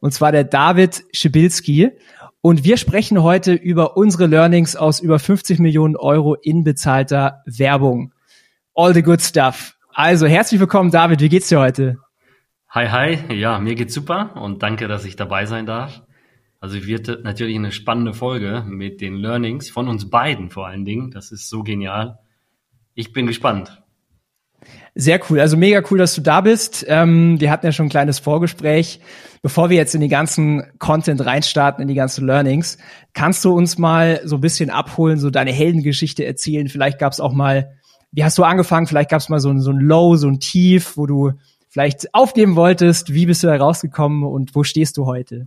und zwar der David Schibilski. Und wir sprechen heute über unsere Learnings aus über 50 Millionen Euro in bezahlter Werbung. All the good stuff. Also herzlich willkommen, David. Wie geht's dir heute? Hi, hi. Ja, mir geht's super und danke, dass ich dabei sein darf. Also wird natürlich eine spannende Folge mit den Learnings von uns beiden vor allen Dingen. Das ist so genial. Ich bin gespannt. Sehr cool. Also mega cool, dass du da bist. Ähm, wir hatten ja schon ein kleines Vorgespräch. Bevor wir jetzt in die ganzen Content reinstarten, in die ganzen Learnings, kannst du uns mal so ein bisschen abholen, so deine Heldengeschichte erzählen? Vielleicht gab es auch mal, wie hast du angefangen? Vielleicht gab es mal so, so ein Low, so ein Tief, wo du vielleicht aufgeben wolltest. Wie bist du da rausgekommen und wo stehst du heute?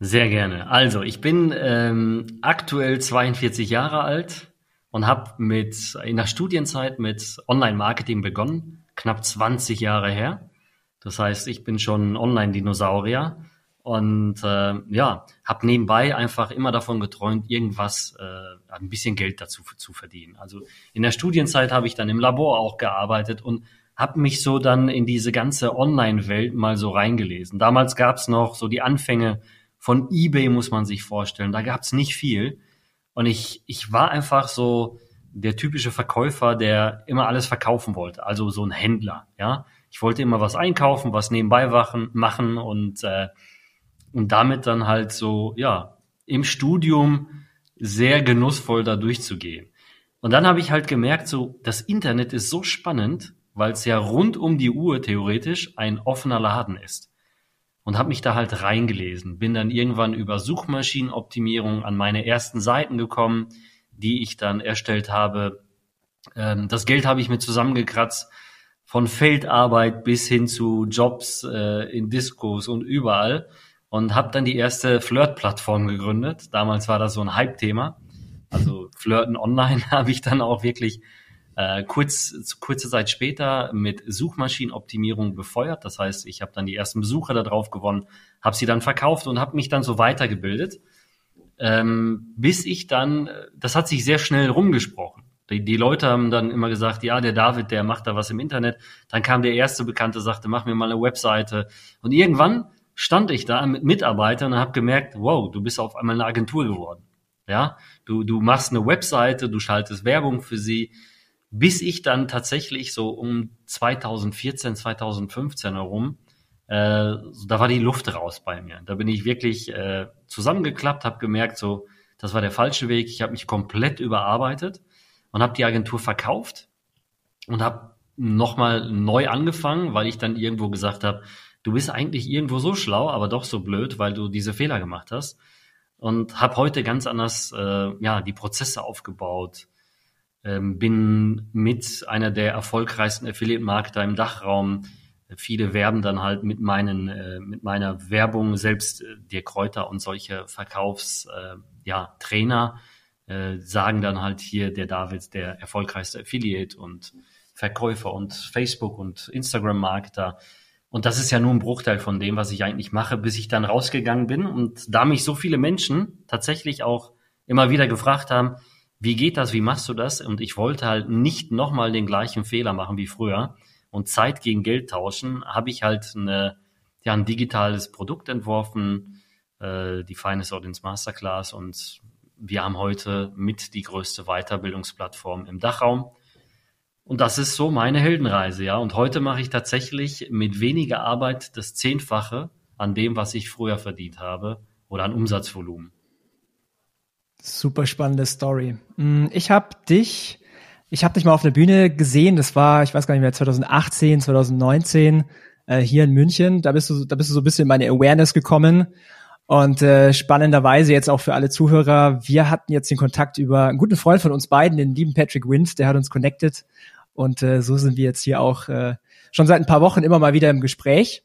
Sehr gerne. Also, ich bin ähm, aktuell 42 Jahre alt und habe mit in der Studienzeit mit Online-Marketing begonnen, knapp 20 Jahre her. Das heißt, ich bin schon Online-Dinosaurier und äh, ja, habe nebenbei einfach immer davon geträumt, irgendwas, äh, ein bisschen Geld dazu zu verdienen. Also in der Studienzeit habe ich dann im Labor auch gearbeitet und habe mich so dann in diese ganze Online-Welt mal so reingelesen. Damals gab es noch so die Anfänge von eBay, muss man sich vorstellen. Da gab es nicht viel. Und ich, ich war einfach so der typische Verkäufer, der immer alles verkaufen wollte. Also so ein Händler, ja. Ich wollte immer was einkaufen, was nebenbei machen und, äh, und damit dann halt so, ja, im Studium sehr genussvoll da durchzugehen. Und dann habe ich halt gemerkt, so, das Internet ist so spannend, weil es ja rund um die Uhr theoretisch ein offener Laden ist. Und habe mich da halt reingelesen, bin dann irgendwann über Suchmaschinenoptimierung an meine ersten Seiten gekommen, die ich dann erstellt habe. Ähm, das Geld habe ich mir zusammengekratzt, von Feldarbeit bis hin zu Jobs äh, in Discos und überall und habe dann die erste Flirt-Plattform gegründet. Damals war das so ein Hype-Thema. Also Flirten online habe ich dann auch wirklich äh, kurz, kurze Zeit später mit Suchmaschinenoptimierung befeuert. Das heißt, ich habe dann die ersten Besucher da drauf gewonnen, habe sie dann verkauft und habe mich dann so weitergebildet, ähm, bis ich dann, das hat sich sehr schnell rumgesprochen. Die, die Leute haben dann immer gesagt, ja, der David, der macht da was im Internet. Dann kam der erste Bekannte, sagte, mach mir mal eine Webseite. Und irgendwann stand ich da mit Mitarbeitern und habe gemerkt, wow, du bist auf einmal eine Agentur geworden. Ja, du, du machst eine Webseite, du schaltest Werbung für sie, bis ich dann tatsächlich so um 2014, 2015 herum, äh, da war die Luft raus bei mir. Da bin ich wirklich äh, zusammengeklappt, habe gemerkt, so, das war der falsche Weg. Ich habe mich komplett überarbeitet und habe die Agentur verkauft und habe nochmal neu angefangen, weil ich dann irgendwo gesagt habe, du bist eigentlich irgendwo so schlau, aber doch so blöd, weil du diese Fehler gemacht hast. Und habe heute ganz anders äh, ja die Prozesse aufgebaut, bin mit einer der erfolgreichsten Affiliate-Marketer im Dachraum. Viele werben dann halt mit meinen, äh, mit meiner Werbung selbst äh, der Kräuter und solche Verkaufs, äh, ja, Trainer sagen dann halt hier der David der erfolgreichste Affiliate und Verkäufer und Facebook und Instagram Marketer. Und das ist ja nur ein Bruchteil von dem, was ich eigentlich mache, bis ich dann rausgegangen bin. Und da mich so viele Menschen tatsächlich auch immer wieder gefragt haben, wie geht das, wie machst du das? Und ich wollte halt nicht nochmal den gleichen Fehler machen wie früher und Zeit gegen Geld tauschen, habe ich halt eine, ja, ein digitales Produkt entworfen, äh, die Finest Audience Masterclass und wir haben heute mit die größte Weiterbildungsplattform im Dachraum. Und das ist so meine Heldenreise, ja. Und heute mache ich tatsächlich mit weniger Arbeit das Zehnfache an dem, was ich früher verdient habe oder an Umsatzvolumen. Super spannende Story. Mm, ich habe dich, ich habe dich mal auf der Bühne gesehen. Das war, ich weiß gar nicht mehr, 2018, 2019 äh, hier in München. Da bist du, da bist du so ein bisschen in meine Awareness gekommen. Und äh, spannenderweise jetzt auch für alle Zuhörer, wir hatten jetzt den Kontakt über einen guten Freund von uns beiden, den lieben Patrick Wind, der hat uns connected. Und äh, so sind wir jetzt hier auch äh, schon seit ein paar Wochen immer mal wieder im Gespräch.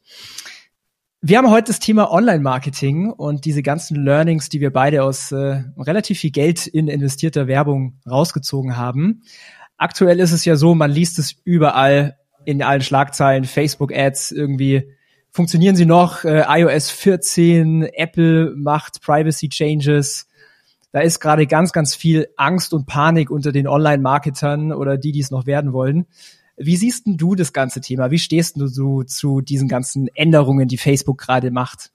Wir haben heute das Thema Online-Marketing und diese ganzen Learnings, die wir beide aus äh, relativ viel Geld in investierter Werbung rausgezogen haben. Aktuell ist es ja so, man liest es überall in allen Schlagzeilen, Facebook-Ads irgendwie. Funktionieren sie noch? Äh, iOS 14, Apple macht Privacy Changes. Da ist gerade ganz, ganz viel Angst und Panik unter den Online-Marketern oder die, die es noch werden wollen. Wie siehst denn du das ganze Thema? Wie stehst du so zu diesen ganzen Änderungen, die Facebook gerade macht?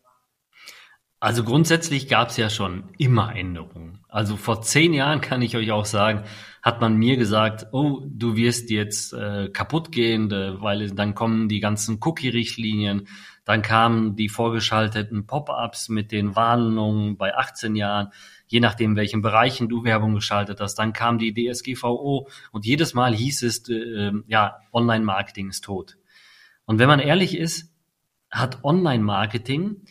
Also grundsätzlich gab es ja schon immer Änderungen. Also vor zehn Jahren kann ich euch auch sagen, hat man mir gesagt, oh, du wirst jetzt äh, kaputt gehen, äh, weil dann kommen die ganzen Cookie-Richtlinien, dann kamen die vorgeschalteten Pop-ups mit den Warnungen bei 18 Jahren je nachdem, welchen Bereichen du Werbung geschaltet hast. Dann kam die DSGVO und jedes Mal hieß es, äh, ja, Online-Marketing ist tot. Und wenn man ehrlich ist, hat Online-Marketing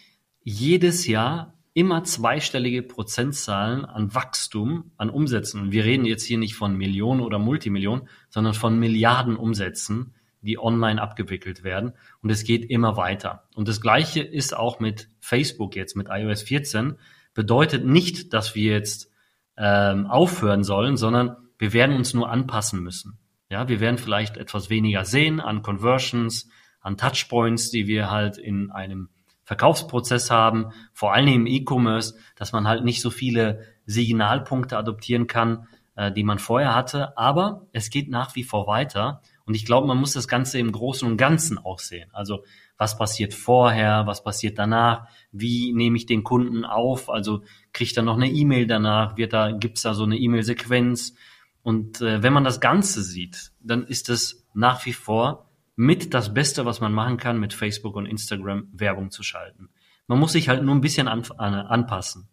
jedes Jahr immer zweistellige Prozentzahlen an Wachstum, an Umsätzen. Wir reden jetzt hier nicht von Millionen oder Multimillionen, sondern von Milliarden Umsätzen, die online abgewickelt werden. Und es geht immer weiter. Und das Gleiche ist auch mit Facebook jetzt, mit iOS 14 bedeutet nicht, dass wir jetzt ähm, aufhören sollen, sondern wir werden uns nur anpassen müssen. Ja, wir werden vielleicht etwas weniger sehen an Conversions, an Touchpoints, die wir halt in einem Verkaufsprozess haben, vor allem im E-Commerce, dass man halt nicht so viele Signalpunkte adoptieren kann, äh, die man vorher hatte. Aber es geht nach wie vor weiter. Und ich glaube, man muss das Ganze im Großen und Ganzen auch sehen. Also was passiert vorher, was passiert danach, wie nehme ich den Kunden auf, also kriegt er noch eine E-Mail danach, wird da, gibt's da so eine E-Mail-Sequenz. Und äh, wenn man das Ganze sieht, dann ist es nach wie vor mit das Beste, was man machen kann, mit Facebook und Instagram Werbung zu schalten. Man muss sich halt nur ein bisschen an, an, anpassen.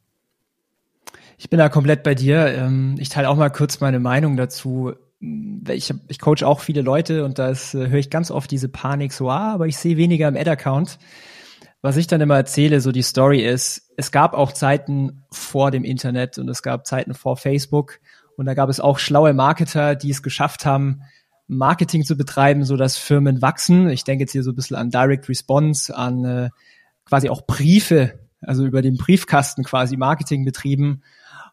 Ich bin da komplett bei dir. Ähm, ich teile auch mal kurz meine Meinung dazu. Ich, ich coach auch viele Leute und da äh, höre ich ganz oft diese Panik so, ah, aber ich sehe weniger im Ad-Account. Was ich dann immer erzähle, so die Story ist, es gab auch Zeiten vor dem Internet und es gab Zeiten vor Facebook und da gab es auch schlaue Marketer, die es geschafft haben, Marketing zu betreiben, so dass Firmen wachsen. Ich denke jetzt hier so ein bisschen an Direct Response, an äh, quasi auch Briefe, also über den Briefkasten quasi Marketing betrieben.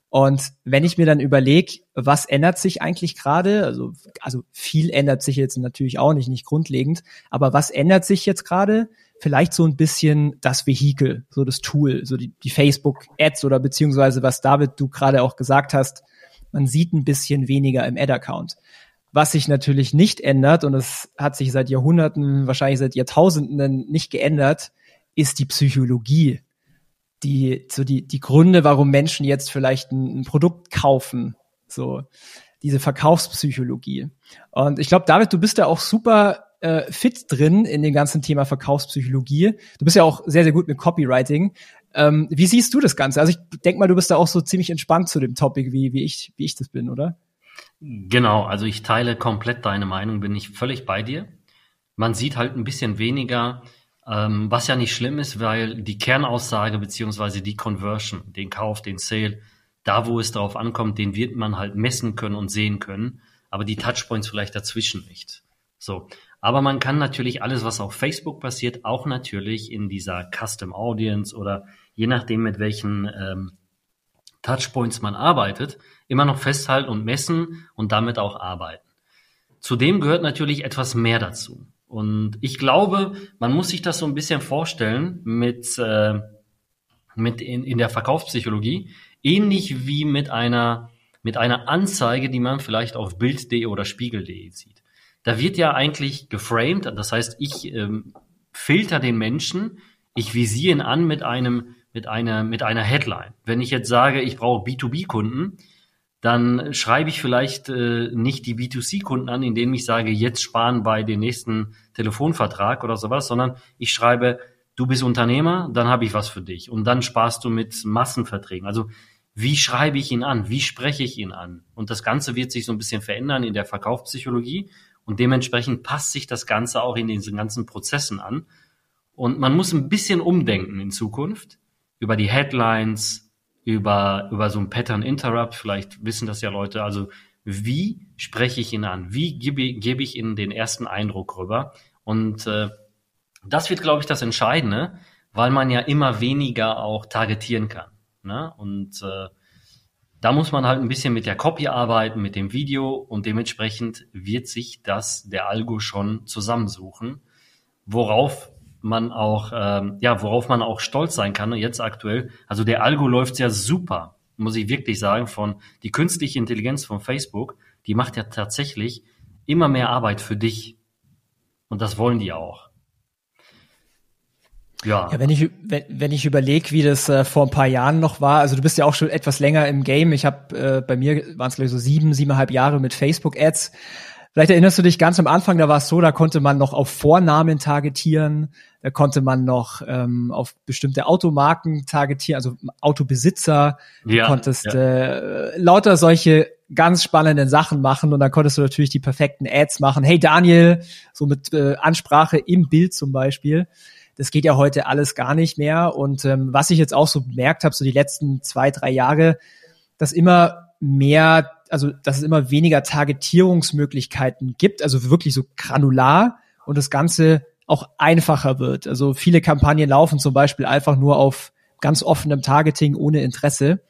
Und wenn ich mir dann überlege, was ändert sich eigentlich gerade, also, also viel ändert sich jetzt natürlich auch nicht, nicht grundlegend, aber was ändert sich jetzt gerade? vielleicht so ein bisschen das Vehikel, so das Tool, so die, die Facebook-Ads oder beziehungsweise was David du gerade auch gesagt hast, man sieht ein bisschen weniger im Ad-Account. Was sich natürlich nicht ändert, und es hat sich seit Jahrhunderten, wahrscheinlich seit Jahrtausenden nicht geändert, ist die Psychologie. Die, so die, die Gründe, warum Menschen jetzt vielleicht ein, ein Produkt kaufen. So, diese Verkaufspsychologie. Und ich glaube, David, du bist da auch super äh, fit drin in dem ganzen Thema Verkaufspsychologie. Du bist ja auch sehr, sehr gut mit Copywriting. Ähm, wie siehst du das Ganze? Also ich denke mal, du bist da auch so ziemlich entspannt zu dem Topic, wie, wie, ich, wie ich das bin, oder? Genau, also ich teile komplett deine Meinung, bin ich völlig bei dir. Man sieht halt ein bisschen weniger, ähm, was ja nicht schlimm ist, weil die Kernaussage beziehungsweise die Conversion, den Kauf, den Sale, da wo es darauf ankommt, den wird man halt messen können und sehen können, aber die Touchpoints vielleicht dazwischen nicht. So. Aber man kann natürlich alles, was auf Facebook passiert, auch natürlich in dieser Custom Audience oder je nachdem, mit welchen ähm, Touchpoints man arbeitet, immer noch festhalten und messen und damit auch arbeiten. Zudem gehört natürlich etwas mehr dazu. Und ich glaube, man muss sich das so ein bisschen vorstellen mit, äh, mit in, in der Verkaufspsychologie, ähnlich wie mit einer, mit einer Anzeige, die man vielleicht auf Bild.de oder Spiegel.de sieht da wird ja eigentlich geframed, das heißt, ich ähm, filter den Menschen, ich visiere ihn an mit einem, mit einer, mit einer Headline. Wenn ich jetzt sage, ich brauche B2B-Kunden, dann schreibe ich vielleicht äh, nicht die B2C-Kunden an, indem ich sage, jetzt sparen bei dem nächsten Telefonvertrag oder sowas, sondern ich schreibe, du bist Unternehmer, dann habe ich was für dich. Und dann sparst du mit Massenverträgen. Also wie schreibe ich ihn an? Wie spreche ich ihn an? Und das Ganze wird sich so ein bisschen verändern in der Verkaufspsychologie. Und dementsprechend passt sich das Ganze auch in diesen ganzen Prozessen an. Und man muss ein bisschen umdenken in Zukunft über die Headlines, über, über so ein Pattern Interrupt. Vielleicht wissen das ja Leute. Also wie spreche ich ihn an? Wie gebe, gebe ich ihnen den ersten Eindruck rüber? Und äh, das wird, glaube ich, das Entscheidende, weil man ja immer weniger auch targetieren kann. Ne? Und äh, da muss man halt ein bisschen mit der Copy arbeiten, mit dem Video und dementsprechend wird sich das der Algo schon zusammensuchen, worauf man auch, ähm, ja, worauf man auch stolz sein kann jetzt aktuell. Also der Algo läuft ja super, muss ich wirklich sagen, von die künstliche Intelligenz von Facebook, die macht ja tatsächlich immer mehr Arbeit für dich. Und das wollen die auch. Ja. ja, wenn ich wenn, wenn ich überlege, wie das äh, vor ein paar Jahren noch war, also du bist ja auch schon etwas länger im Game. Ich habe äh, bei mir waren es glaube ich so sieben, siebeneinhalb Jahre mit Facebook Ads. Vielleicht erinnerst du dich ganz am Anfang, da war es so, da konnte man noch auf Vornamen targetieren, da konnte man noch ähm, auf bestimmte Automarken targetieren, also Autobesitzer. Ja, du konntest ja. äh, lauter solche ganz spannenden Sachen machen und dann konntest du natürlich die perfekten Ads machen. Hey Daniel, so mit äh, Ansprache im Bild zum Beispiel. Das geht ja heute alles gar nicht mehr. Und ähm, was ich jetzt auch so bemerkt habe, so die letzten zwei, drei Jahre, dass immer mehr also dass es immer weniger Targetierungsmöglichkeiten gibt, also wirklich so granular und das Ganze auch einfacher wird. Also viele Kampagnen laufen zum Beispiel einfach nur auf ganz offenem Targeting ohne Interesse,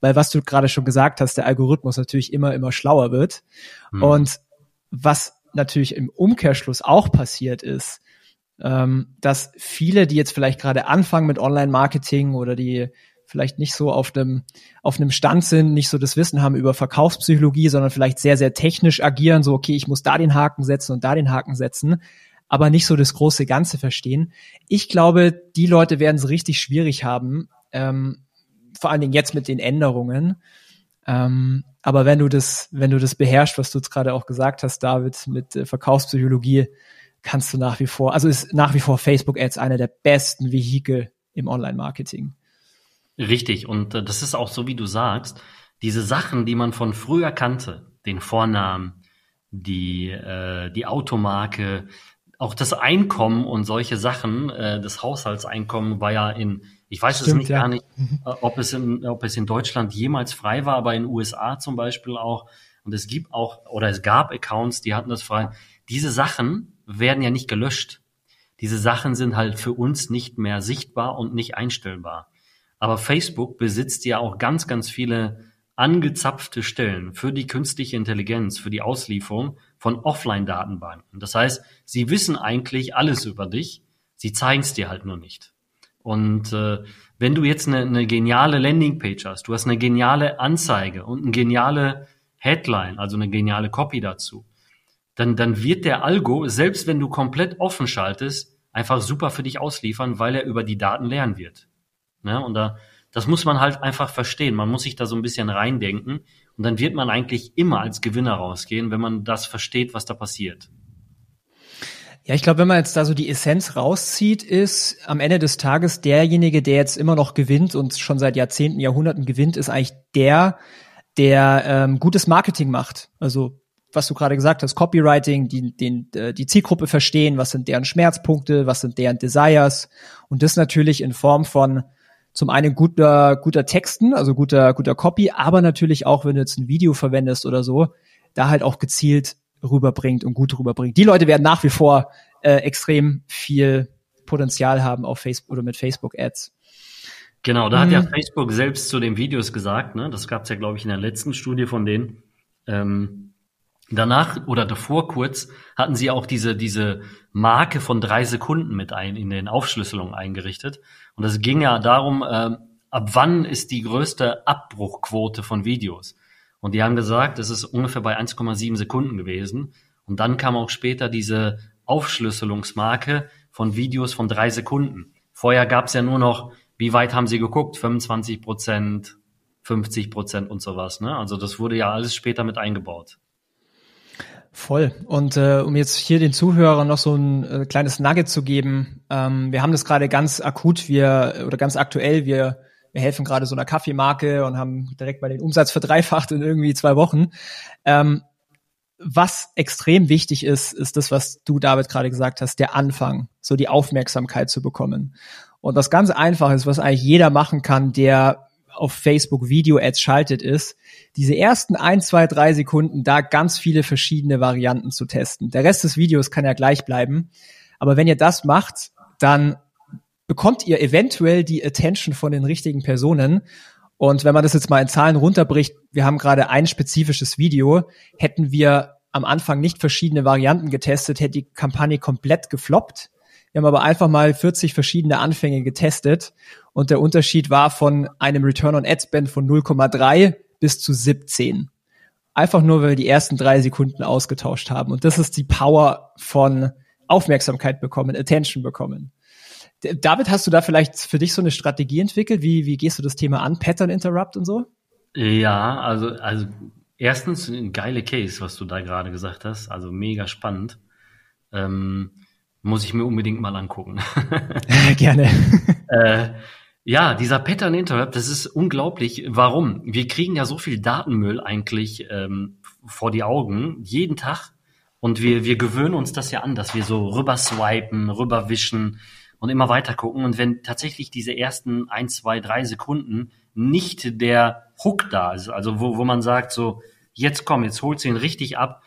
weil was du gerade schon gesagt hast, der Algorithmus natürlich immer, immer schlauer wird. Mhm. Und was natürlich im Umkehrschluss auch passiert ist, ähm, dass viele, die jetzt vielleicht gerade anfangen mit Online-Marketing oder die vielleicht nicht so auf einem, auf einem Stand sind, nicht so das Wissen haben über Verkaufspsychologie, sondern vielleicht sehr, sehr technisch agieren, so, okay, ich muss da den Haken setzen und da den Haken setzen, aber nicht so das große Ganze verstehen. Ich glaube, die Leute werden es richtig schwierig haben, ähm, vor allen Dingen jetzt mit den Änderungen. Ähm, aber wenn du das, wenn du das beherrschst, was du jetzt gerade auch gesagt hast, David, mit äh, Verkaufspsychologie, kannst du nach wie vor, also ist nach wie vor Facebook Ads einer der besten Vehikel im Online-Marketing. Richtig, und äh, das ist auch so, wie du sagst, diese Sachen, die man von früher kannte, den Vornamen, die, äh, die Automarke, auch das Einkommen und solche Sachen, äh, das Haushaltseinkommen war ja in, ich weiß Stimmt, es nicht ja. gar nicht, mhm. äh, ob es, in, ob es in Deutschland jemals frei war, aber in den USA zum Beispiel auch. Und es gibt auch, oder es gab Accounts, die hatten das frei. Diese Sachen werden ja nicht gelöscht. Diese Sachen sind halt für uns nicht mehr sichtbar und nicht einstellbar. Aber Facebook besitzt ja auch ganz, ganz viele angezapfte Stellen für die künstliche Intelligenz, für die Auslieferung von Offline-Datenbanken. Das heißt, sie wissen eigentlich alles über dich, sie zeigen es dir halt nur nicht. Und äh, wenn du jetzt eine, eine geniale Landingpage hast, du hast eine geniale Anzeige und eine geniale Headline, also eine geniale Copy dazu, dann, dann wird der Algo, selbst wenn du komplett offen schaltest, einfach super für dich ausliefern, weil er über die Daten lernen wird. Ne? Und da, das muss man halt einfach verstehen. Man muss sich da so ein bisschen reindenken. Und dann wird man eigentlich immer als Gewinner rausgehen, wenn man das versteht, was da passiert. Ja, ich glaube, wenn man jetzt da so die Essenz rauszieht, ist am Ende des Tages derjenige, der jetzt immer noch gewinnt und schon seit Jahrzehnten, Jahrhunderten gewinnt, ist eigentlich der, der ähm, gutes Marketing macht. Also was du gerade gesagt hast, Copywriting, die, den, äh, die Zielgruppe verstehen, was sind deren Schmerzpunkte, was sind deren Desires und das natürlich in Form von zum einen guter, guter Texten, also guter, guter Copy, aber natürlich auch, wenn du jetzt ein Video verwendest oder so, da halt auch gezielt rüberbringt und gut rüberbringt. Die Leute werden nach wie vor äh, extrem viel Potenzial haben auf Facebook oder mit Facebook Ads. Genau, da hat ja mhm. Facebook selbst zu den Videos gesagt, ne? das gab es ja, glaube ich, in der letzten Studie von denen. Ähm, Danach oder davor kurz hatten sie auch diese, diese Marke von drei Sekunden mit ein in den Aufschlüsselungen eingerichtet. Und es ging ja darum, äh, ab wann ist die größte Abbruchquote von Videos. Und die haben gesagt, es ist ungefähr bei 1,7 Sekunden gewesen. Und dann kam auch später diese Aufschlüsselungsmarke von Videos von drei Sekunden. Vorher gab es ja nur noch, wie weit haben sie geguckt? 25 Prozent, 50 Prozent und sowas. Ne? Also das wurde ja alles später mit eingebaut. Voll. Und äh, um jetzt hier den Zuhörern noch so ein äh, kleines Nugget zu geben, ähm, wir haben das gerade ganz akut, wir oder ganz aktuell, wir, wir helfen gerade so einer Kaffeemarke und haben direkt mal den Umsatz verdreifacht in irgendwie zwei Wochen. Ähm, was extrem wichtig ist, ist das, was du, David, gerade gesagt hast, der Anfang, so die Aufmerksamkeit zu bekommen. Und was ganz einfach ist, was eigentlich jeder machen kann, der auf Facebook Video-Ads schaltet, ist, diese ersten ein, zwei, drei Sekunden da ganz viele verschiedene Varianten zu testen. Der Rest des Videos kann ja gleich bleiben. Aber wenn ihr das macht, dann bekommt ihr eventuell die Attention von den richtigen Personen. Und wenn man das jetzt mal in Zahlen runterbricht, wir haben gerade ein spezifisches Video, hätten wir am Anfang nicht verschiedene Varianten getestet, hätte die Kampagne komplett gefloppt. Wir haben aber einfach mal 40 verschiedene Anfänge getestet und der Unterschied war von einem Return on Ad Spend von 0,3 bis zu 17. Einfach nur, weil wir die ersten drei Sekunden ausgetauscht haben. Und das ist die Power von Aufmerksamkeit bekommen, Attention bekommen. David, hast du da vielleicht für dich so eine Strategie entwickelt? Wie, wie gehst du das Thema an? Pattern Interrupt und so? Ja, also, also erstens ein geile Case, was du da gerade gesagt hast. Also mega spannend. Ähm, muss ich mir unbedingt mal angucken. Gerne. äh, ja, dieser Pattern Interrupt, das ist unglaublich. Warum? Wir kriegen ja so viel Datenmüll eigentlich ähm, vor die Augen jeden Tag und wir, wir gewöhnen uns das ja an, dass wir so rüber swipen, rüberwischen und immer weiter gucken. Und wenn tatsächlich diese ersten ein, zwei, drei Sekunden nicht der Hook da ist, also wo, wo man sagt so, jetzt komm, jetzt holt sie ihn richtig ab,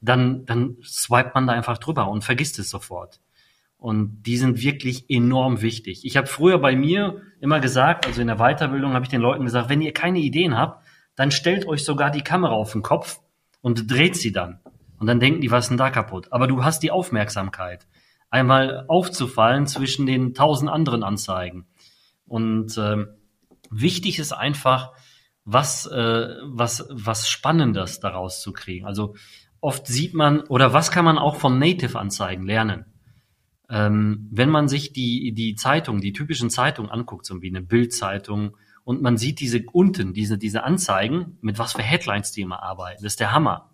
dann, dann swipet man da einfach drüber und vergisst es sofort. Und die sind wirklich enorm wichtig. Ich habe früher bei mir immer gesagt, also in der Weiterbildung habe ich den Leuten gesagt, wenn ihr keine Ideen habt, dann stellt euch sogar die Kamera auf den Kopf und dreht sie dann. Und dann denken die, was ist denn da kaputt? Aber du hast die Aufmerksamkeit, einmal aufzufallen zwischen den tausend anderen Anzeigen. Und äh, wichtig ist einfach, was, äh, was, was Spannendes daraus zu kriegen. Also oft sieht man, oder was kann man auch von Native-Anzeigen lernen? Ähm, wenn man sich die, die Zeitung, die typischen Zeitungen anguckt, so wie eine Bildzeitung, und man sieht diese unten, diese, diese Anzeigen, mit was für Headlines die immer arbeiten, das ist der Hammer.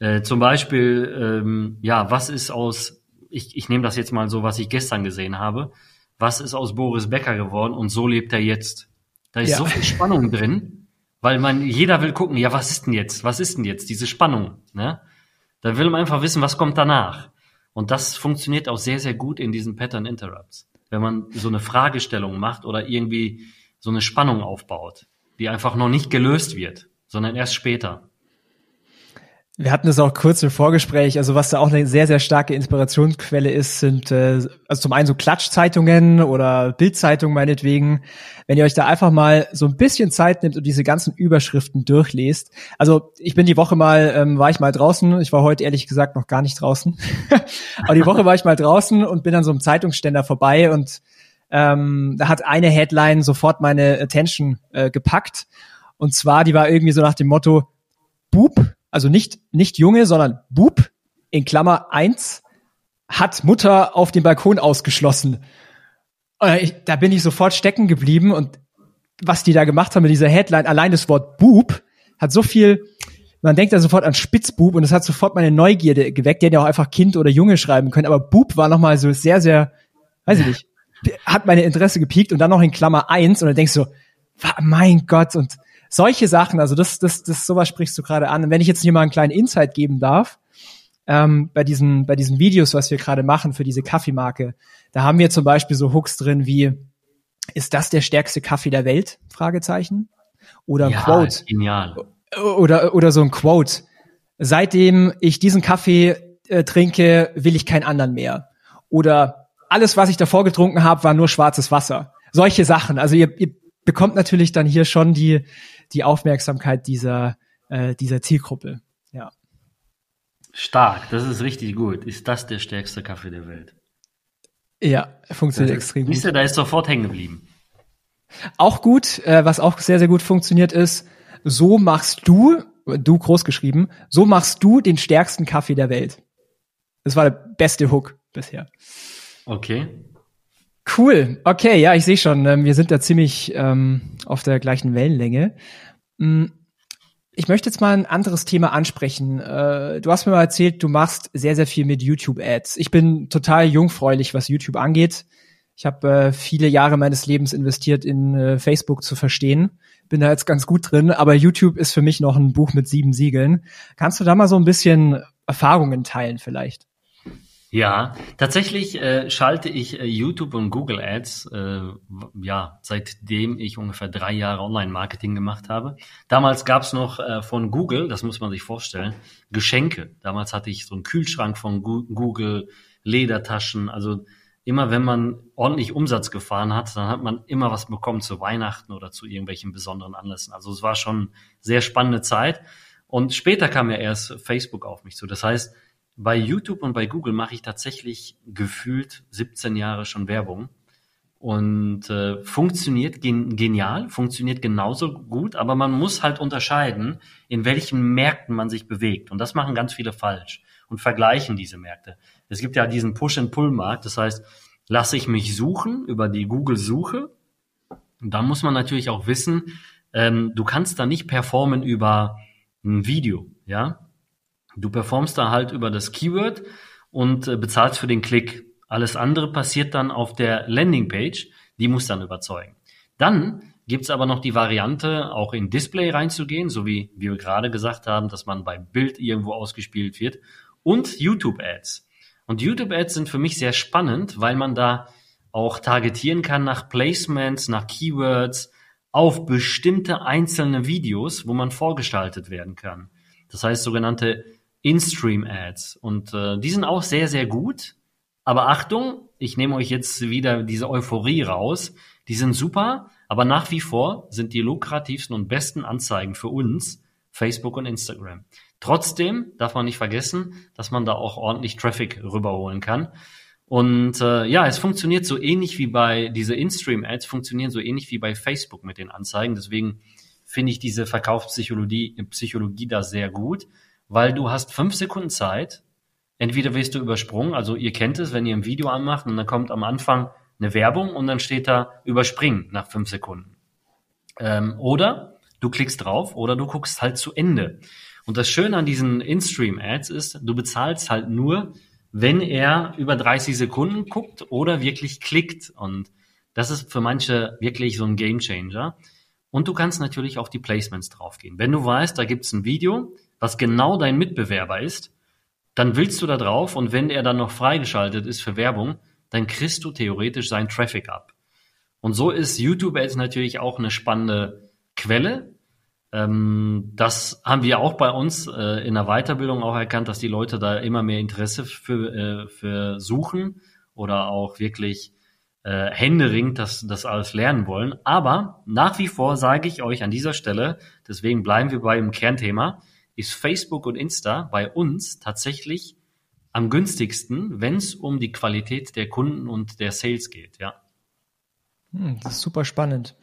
Äh, zum Beispiel, ähm, ja, was ist aus, ich, ich nehme das jetzt mal so, was ich gestern gesehen habe, was ist aus Boris Becker geworden und so lebt er jetzt. Da ist ja. so viel Spannung drin, weil man, jeder will gucken, ja, was ist denn jetzt? Was ist denn jetzt? Diese Spannung, ne? Da will man einfach wissen, was kommt danach. Und das funktioniert auch sehr, sehr gut in diesen Pattern Interrupts. Wenn man so eine Fragestellung macht oder irgendwie so eine Spannung aufbaut, die einfach noch nicht gelöst wird, sondern erst später. Wir hatten es auch kurz im Vorgespräch, also was da auch eine sehr, sehr starke Inspirationsquelle ist, sind äh, also zum einen so Klatschzeitungen oder Bildzeitungen meinetwegen. Wenn ihr euch da einfach mal so ein bisschen Zeit nimmt und diese ganzen Überschriften durchlest. Also ich bin die Woche mal, ähm, war ich mal draußen, ich war heute ehrlich gesagt noch gar nicht draußen, aber die Woche war ich mal draußen und bin an so einem Zeitungsständer vorbei und ähm, da hat eine Headline sofort meine Attention äh, gepackt. Und zwar, die war irgendwie so nach dem Motto, Bub also nicht, nicht Junge, sondern Bub, in Klammer eins hat Mutter auf dem Balkon ausgeschlossen. Ich, da bin ich sofort stecken geblieben und was die da gemacht haben mit dieser Headline, allein das Wort Bub hat so viel, man denkt da sofort an Spitzbub und es hat sofort meine Neugierde geweckt, der ja auch einfach Kind oder Junge schreiben können, aber Bub war nochmal so sehr, sehr, weiß ich nicht, hat meine Interesse gepiekt und dann noch in Klammer eins und dann denkst du, mein Gott, und solche Sachen, also das, das, das, sowas sprichst du gerade an. Und wenn ich jetzt hier mal einen kleinen Insight geben darf, ähm, bei diesen, bei diesen Videos, was wir gerade machen für diese Kaffeemarke, da haben wir zum Beispiel so Hooks drin wie, ist das der stärkste Kaffee der Welt? Fragezeichen. Oder ein ja, Quote. Genial. Oder, oder so ein Quote. Seitdem ich diesen Kaffee äh, trinke, will ich keinen anderen mehr. Oder alles, was ich davor getrunken habe, war nur schwarzes Wasser. Solche Sachen. Also ihr, ihr bekommt natürlich dann hier schon die, die Aufmerksamkeit dieser, äh, dieser Zielgruppe. Ja. Stark, das ist richtig gut. Ist das der stärkste Kaffee der Welt? Ja, funktioniert das extrem gut. Siehst du, da ist sofort hängen geblieben. Auch gut, äh, was auch sehr, sehr gut funktioniert ist, so machst du, du groß geschrieben, so machst du den stärksten Kaffee der Welt. Das war der beste Hook bisher. Okay. Cool. Okay, ja, ich sehe schon. Ähm, wir sind da ziemlich ähm, auf der gleichen Wellenlänge. Mhm. Ich möchte jetzt mal ein anderes Thema ansprechen. Äh, du hast mir mal erzählt, du machst sehr, sehr viel mit YouTube-Ads. Ich bin total jungfräulich, was YouTube angeht. Ich habe äh, viele Jahre meines Lebens investiert, in äh, Facebook zu verstehen. Bin da jetzt ganz gut drin, aber YouTube ist für mich noch ein Buch mit sieben Siegeln. Kannst du da mal so ein bisschen Erfahrungen teilen vielleicht? Ja, tatsächlich äh, schalte ich äh, YouTube und Google Ads, äh, ja, seitdem ich ungefähr drei Jahre Online-Marketing gemacht habe. Damals gab's noch äh, von Google, das muss man sich vorstellen, Geschenke. Damals hatte ich so einen Kühlschrank von Google, Ledertaschen. Also immer wenn man ordentlich Umsatz gefahren hat, dann hat man immer was bekommen zu Weihnachten oder zu irgendwelchen besonderen Anlässen. Also es war schon sehr spannende Zeit. Und später kam ja erst Facebook auf mich zu. Das heißt, bei YouTube und bei Google mache ich tatsächlich gefühlt 17 Jahre schon Werbung und äh, funktioniert gen genial, funktioniert genauso gut, aber man muss halt unterscheiden, in welchen Märkten man sich bewegt. Und das machen ganz viele falsch und vergleichen diese Märkte. Es gibt ja diesen Push-and-Pull-Markt, das heißt, lasse ich mich suchen über die Google-Suche, dann muss man natürlich auch wissen, ähm, du kannst da nicht performen über ein Video, ja. Du performst da halt über das Keyword und äh, bezahlst für den Klick. Alles andere passiert dann auf der Landingpage, die muss dann überzeugen. Dann gibt's aber noch die Variante, auch in Display reinzugehen, so wie wir gerade gesagt haben, dass man bei Bild irgendwo ausgespielt wird und YouTube-Ads. Und YouTube-Ads sind für mich sehr spannend, weil man da auch targetieren kann nach Placements, nach Keywords, auf bestimmte einzelne Videos, wo man vorgestaltet werden kann. Das heißt sogenannte In-Stream-Ads. Und äh, die sind auch sehr, sehr gut. Aber Achtung, ich nehme euch jetzt wieder diese Euphorie raus. Die sind super, aber nach wie vor sind die lukrativsten und besten Anzeigen für uns Facebook und Instagram. Trotzdem darf man nicht vergessen, dass man da auch ordentlich Traffic rüberholen kann. Und äh, ja, es funktioniert so ähnlich wie bei diese In-Stream-Ads, funktionieren so ähnlich wie bei Facebook mit den Anzeigen. Deswegen finde ich diese Verkaufspsychologie Psychologie da sehr gut, weil du hast fünf Sekunden Zeit, entweder wirst du übersprungen, also ihr kennt es, wenn ihr ein Video anmacht und dann kommt am Anfang eine Werbung und dann steht da überspringen nach fünf Sekunden. Ähm, oder du klickst drauf oder du guckst halt zu Ende. Und das Schöne an diesen In-Stream-Ads ist, du bezahlst halt nur, wenn er über 30 Sekunden guckt oder wirklich klickt. Und das ist für manche wirklich so ein Game Changer. Und du kannst natürlich auf die Placements draufgehen. Wenn du weißt, da gibt's ein Video, was genau dein Mitbewerber ist, dann willst du da drauf und wenn er dann noch freigeschaltet ist für Werbung, dann kriegst du theoretisch seinen Traffic ab. Und so ist YouTube Ads natürlich auch eine spannende Quelle. Ähm, das haben wir auch bei uns äh, in der Weiterbildung auch erkannt, dass die Leute da immer mehr Interesse für, äh, für suchen oder auch wirklich äh, händeringend das, das alles lernen wollen. Aber nach wie vor sage ich euch an dieser Stelle, deswegen bleiben wir beim Kernthema, ist Facebook und Insta bei uns tatsächlich am günstigsten, wenn es um die Qualität der Kunden und der Sales geht, ja. Hm, das ist super spannend.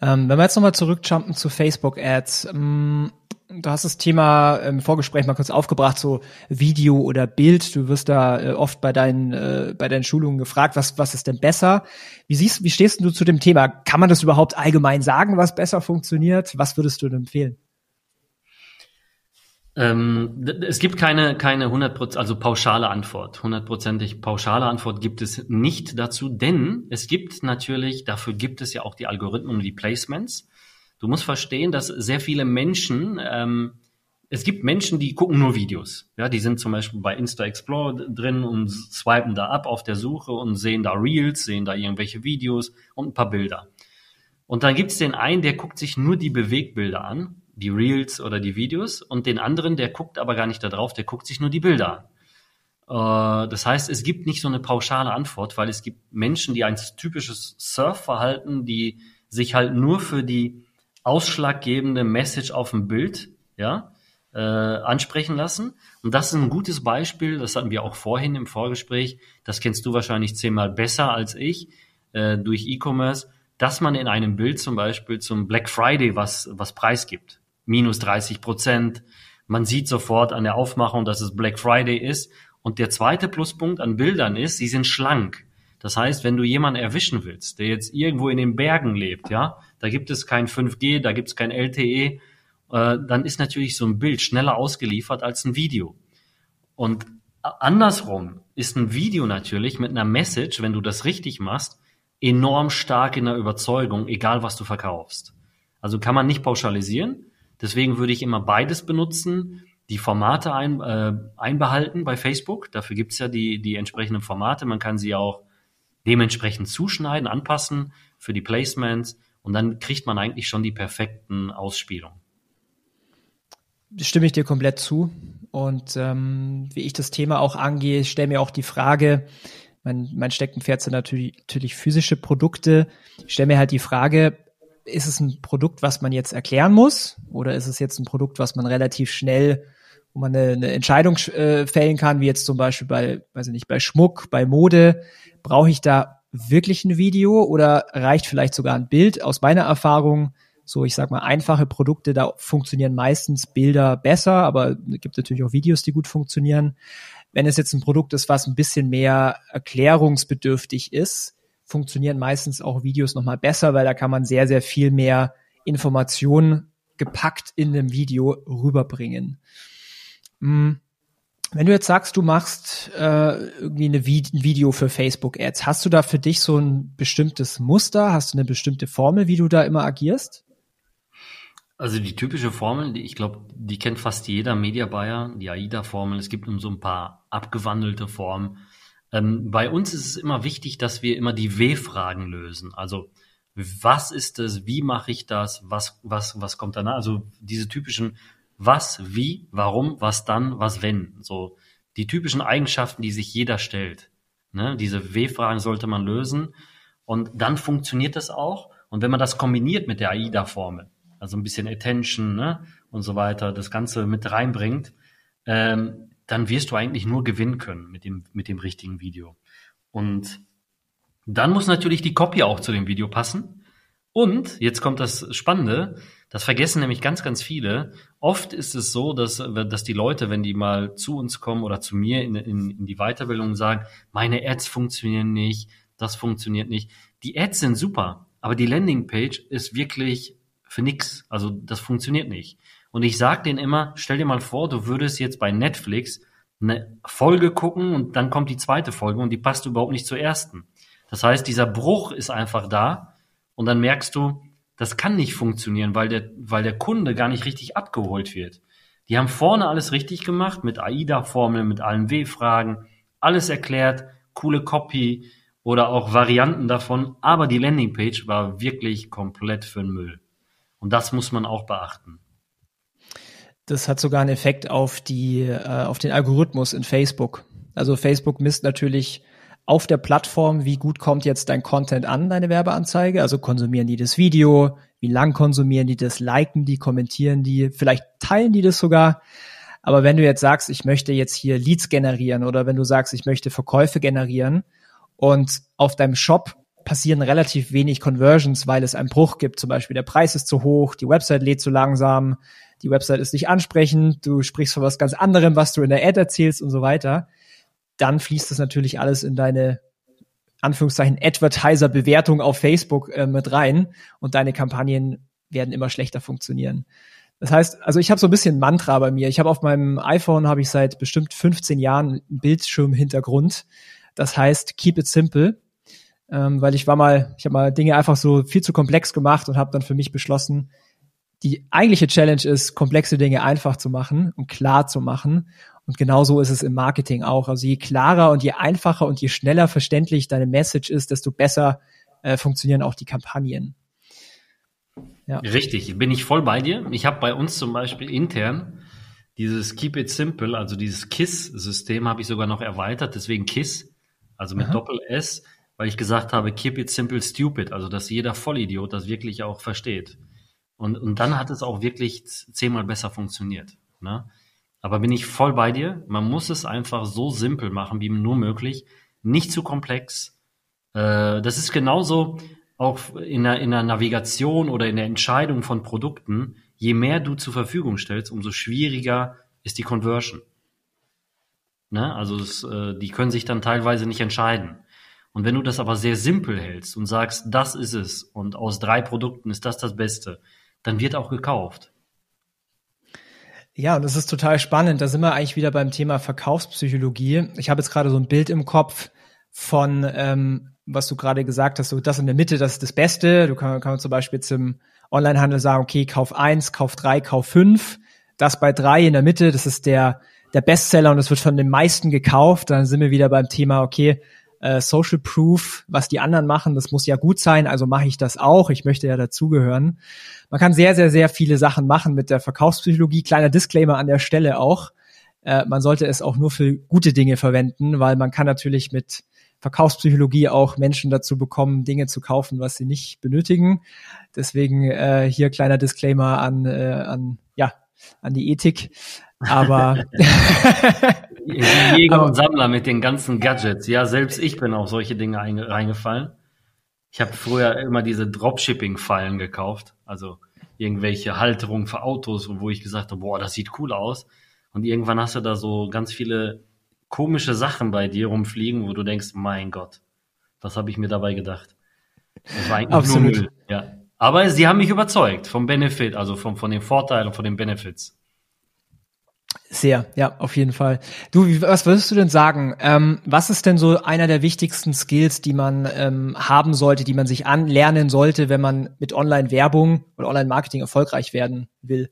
Ähm, wenn wir jetzt nochmal zurückjumpen zu Facebook-Ads, ähm, du hast das Thema im Vorgespräch mal kurz aufgebracht, so Video oder Bild. Du wirst da äh, oft bei deinen, äh, bei deinen Schulungen gefragt, was, was ist denn besser? Wie siehst, wie stehst du zu dem Thema? Kann man das überhaupt allgemein sagen, was besser funktioniert? Was würdest du denn empfehlen? Ähm, es gibt keine, keine 100%, also pauschale Antwort. Hundertprozentig pauschale Antwort gibt es nicht dazu, denn es gibt natürlich, dafür gibt es ja auch die Algorithmen und die Placements. Du musst verstehen, dass sehr viele Menschen, ähm, es gibt Menschen, die gucken nur Videos. Ja, die sind zum Beispiel bei Insta Explorer drin und swipen da ab auf der Suche und sehen da Reels, sehen da irgendwelche Videos und ein paar Bilder. Und dann gibt es den einen, der guckt sich nur die Bewegbilder an die Reels oder die Videos und den anderen, der guckt aber gar nicht da drauf, der guckt sich nur die Bilder an. Äh, das heißt, es gibt nicht so eine pauschale Antwort, weil es gibt Menschen, die ein typisches Surfverhalten, die sich halt nur für die ausschlaggebende Message auf dem Bild, ja, äh, ansprechen lassen. Und das ist ein gutes Beispiel, das hatten wir auch vorhin im Vorgespräch, das kennst du wahrscheinlich zehnmal besser als ich, äh, durch E-Commerce, dass man in einem Bild zum Beispiel zum Black Friday was, was preisgibt minus 30 Prozent. Man sieht sofort an der Aufmachung, dass es Black Friday ist. Und der zweite Pluspunkt an Bildern ist, sie sind schlank. Das heißt, wenn du jemanden erwischen willst, der jetzt irgendwo in den Bergen lebt, ja, da gibt es kein 5G, da gibt es kein LTE, äh, dann ist natürlich so ein Bild schneller ausgeliefert als ein Video. Und andersrum ist ein Video natürlich mit einer Message, wenn du das richtig machst, enorm stark in der Überzeugung, egal was du verkaufst. Also kann man nicht pauschalisieren, Deswegen würde ich immer beides benutzen, die Formate ein, äh, einbehalten bei Facebook. Dafür gibt's ja die, die entsprechenden Formate. Man kann sie auch dementsprechend zuschneiden, anpassen für die Placements und dann kriegt man eigentlich schon die perfekten Ausspielungen. Stimme ich dir komplett zu. Und ähm, wie ich das Thema auch angehe, stelle mir auch die Frage, Mein, mein Steckenpferd sind natürlich, natürlich physische Produkte. Ich stelle mir halt die Frage, ist es ein Produkt, was man jetzt erklären muss? Oder ist es jetzt ein Produkt, was man relativ schnell, wo man eine, eine Entscheidung äh, fällen kann, wie jetzt zum Beispiel bei, weiß ich nicht, bei Schmuck, bei Mode? Brauche ich da wirklich ein Video oder reicht vielleicht sogar ein Bild? Aus meiner Erfahrung, so ich sag mal, einfache Produkte, da funktionieren meistens Bilder besser, aber es gibt natürlich auch Videos, die gut funktionieren. Wenn es jetzt ein Produkt ist, was ein bisschen mehr erklärungsbedürftig ist, funktionieren meistens auch Videos nochmal besser, weil da kann man sehr, sehr viel mehr Informationen gepackt in einem Video rüberbringen. Hm. Wenn du jetzt sagst, du machst äh, irgendwie eine Vi ein Video für Facebook-Ads, hast du da für dich so ein bestimmtes Muster? Hast du eine bestimmte Formel, wie du da immer agierst? Also die typische Formel, die ich glaube, die kennt fast jeder Media Buyer, die AIDA-Formel. Es gibt so ein paar abgewandelte Formen. Ähm, bei uns ist es immer wichtig, dass wir immer die W-Fragen lösen. Also was ist es? Wie mache ich das? Was was was kommt danach? Also diese typischen was, wie, warum, was dann, was wenn. So die typischen Eigenschaften, die sich jeder stellt. Ne? Diese W-Fragen sollte man lösen und dann funktioniert das auch. Und wenn man das kombiniert mit der AIDA-Formel, also ein bisschen Attention ne, und so weiter, das Ganze mit reinbringt, ähm, dann wirst du eigentlich nur gewinnen können mit dem, mit dem richtigen Video. Und dann muss natürlich die Copy auch zu dem Video passen. Und jetzt kommt das Spannende, das vergessen nämlich ganz, ganz viele. Oft ist es so, dass, dass die Leute, wenn die mal zu uns kommen oder zu mir in, in, in die Weiterbildung sagen, meine Ads funktionieren nicht, das funktioniert nicht. Die Ads sind super, aber die Landingpage ist wirklich für nix. Also das funktioniert nicht. Und ich sage denen immer, stell dir mal vor, du würdest jetzt bei Netflix eine Folge gucken und dann kommt die zweite Folge und die passt überhaupt nicht zur ersten. Das heißt, dieser Bruch ist einfach da und dann merkst du, das kann nicht funktionieren, weil der, weil der Kunde gar nicht richtig abgeholt wird. Die haben vorne alles richtig gemacht mit AIDA-Formeln, mit allen W-Fragen, alles erklärt, coole Copy oder auch Varianten davon, aber die Landingpage war wirklich komplett für den Müll. Und das muss man auch beachten. Das hat sogar einen Effekt auf die, äh, auf den Algorithmus in Facebook. Also Facebook misst natürlich auf der Plattform, wie gut kommt jetzt dein Content an, deine Werbeanzeige. Also konsumieren die das Video, wie lang konsumieren die das, liken die, kommentieren die, vielleicht teilen die das sogar. Aber wenn du jetzt sagst, ich möchte jetzt hier Leads generieren oder wenn du sagst, ich möchte Verkäufe generieren und auf deinem Shop passieren relativ wenig Conversions, weil es einen Bruch gibt. Zum Beispiel der Preis ist zu hoch, die Website lädt zu langsam, die Website ist nicht ansprechend, du sprichst von was ganz anderem, was du in der Ad erzählst und so weiter. Dann fließt das natürlich alles in deine Anführungszeichen Advertiser-Bewertung auf Facebook äh, mit rein und deine Kampagnen werden immer schlechter funktionieren. Das heißt, also ich habe so ein bisschen Mantra bei mir. Ich habe auf meinem iPhone habe ich seit bestimmt 15 Jahren einen Bildschirmhintergrund. Das heißt, keep it simple ähm, weil ich war mal, ich habe mal Dinge einfach so viel zu komplex gemacht und habe dann für mich beschlossen, die eigentliche Challenge ist, komplexe Dinge einfach zu machen und klar zu machen. Und genauso ist es im Marketing auch. Also je klarer und je einfacher und je schneller verständlich deine Message ist, desto besser äh, funktionieren auch die Kampagnen. Ja. Richtig, bin ich voll bei dir. Ich habe bei uns zum Beispiel intern dieses Keep It Simple, also dieses KISS-System habe ich sogar noch erweitert, deswegen KISS, also mit Doppel-S weil ich gesagt habe, keep it simple stupid, also dass jeder Vollidiot das wirklich auch versteht. Und, und dann hat es auch wirklich zehnmal besser funktioniert. Ne? Aber bin ich voll bei dir. Man muss es einfach so simpel machen, wie nur möglich. Nicht zu komplex. Äh, das ist genauso auch in der, in der Navigation oder in der Entscheidung von Produkten. Je mehr du zur Verfügung stellst, umso schwieriger ist die Conversion. Ne? Also es, äh, die können sich dann teilweise nicht entscheiden. Und wenn du das aber sehr simpel hältst und sagst, das ist es und aus drei Produkten ist das das Beste, dann wird auch gekauft. Ja, und das ist total spannend. Da sind wir eigentlich wieder beim Thema Verkaufspsychologie. Ich habe jetzt gerade so ein Bild im Kopf von, ähm, was du gerade gesagt hast, so das in der Mitte, das ist das Beste. Du kannst kann zum Beispiel im Onlinehandel sagen, okay, kauf eins, kauf drei, kauf fünf. Das bei drei in der Mitte, das ist der, der Bestseller und es wird von den meisten gekauft. Dann sind wir wieder beim Thema, okay, äh, Social Proof, was die anderen machen, das muss ja gut sein, also mache ich das auch. Ich möchte ja dazugehören. Man kann sehr, sehr, sehr viele Sachen machen mit der Verkaufspsychologie. Kleiner Disclaimer an der Stelle auch. Äh, man sollte es auch nur für gute Dinge verwenden, weil man kann natürlich mit Verkaufspsychologie auch Menschen dazu bekommen, Dinge zu kaufen, was sie nicht benötigen. Deswegen äh, hier kleiner Disclaimer an, äh, an, ja, an die Ethik. Aber Jäger und Sammler mit den ganzen Gadgets. Ja, selbst ich bin auf solche Dinge reingefallen. Ich habe früher immer diese Dropshipping-Fallen gekauft, also irgendwelche Halterungen für Autos, wo ich gesagt habe, boah, das sieht cool aus. Und irgendwann hast du da so ganz viele komische Sachen bei dir rumfliegen, wo du denkst, mein Gott, was habe ich mir dabei gedacht? Das war eigentlich Absolut. nur Müll. Ja. Aber sie haben mich überzeugt vom Benefit, also vom, von den Vorteilen und von den Benefits. Sehr, ja, auf jeden Fall. Du, was würdest du denn sagen? Ähm, was ist denn so einer der wichtigsten Skills, die man ähm, haben sollte, die man sich anlernen sollte, wenn man mit Online-Werbung oder Online-Marketing erfolgreich werden will?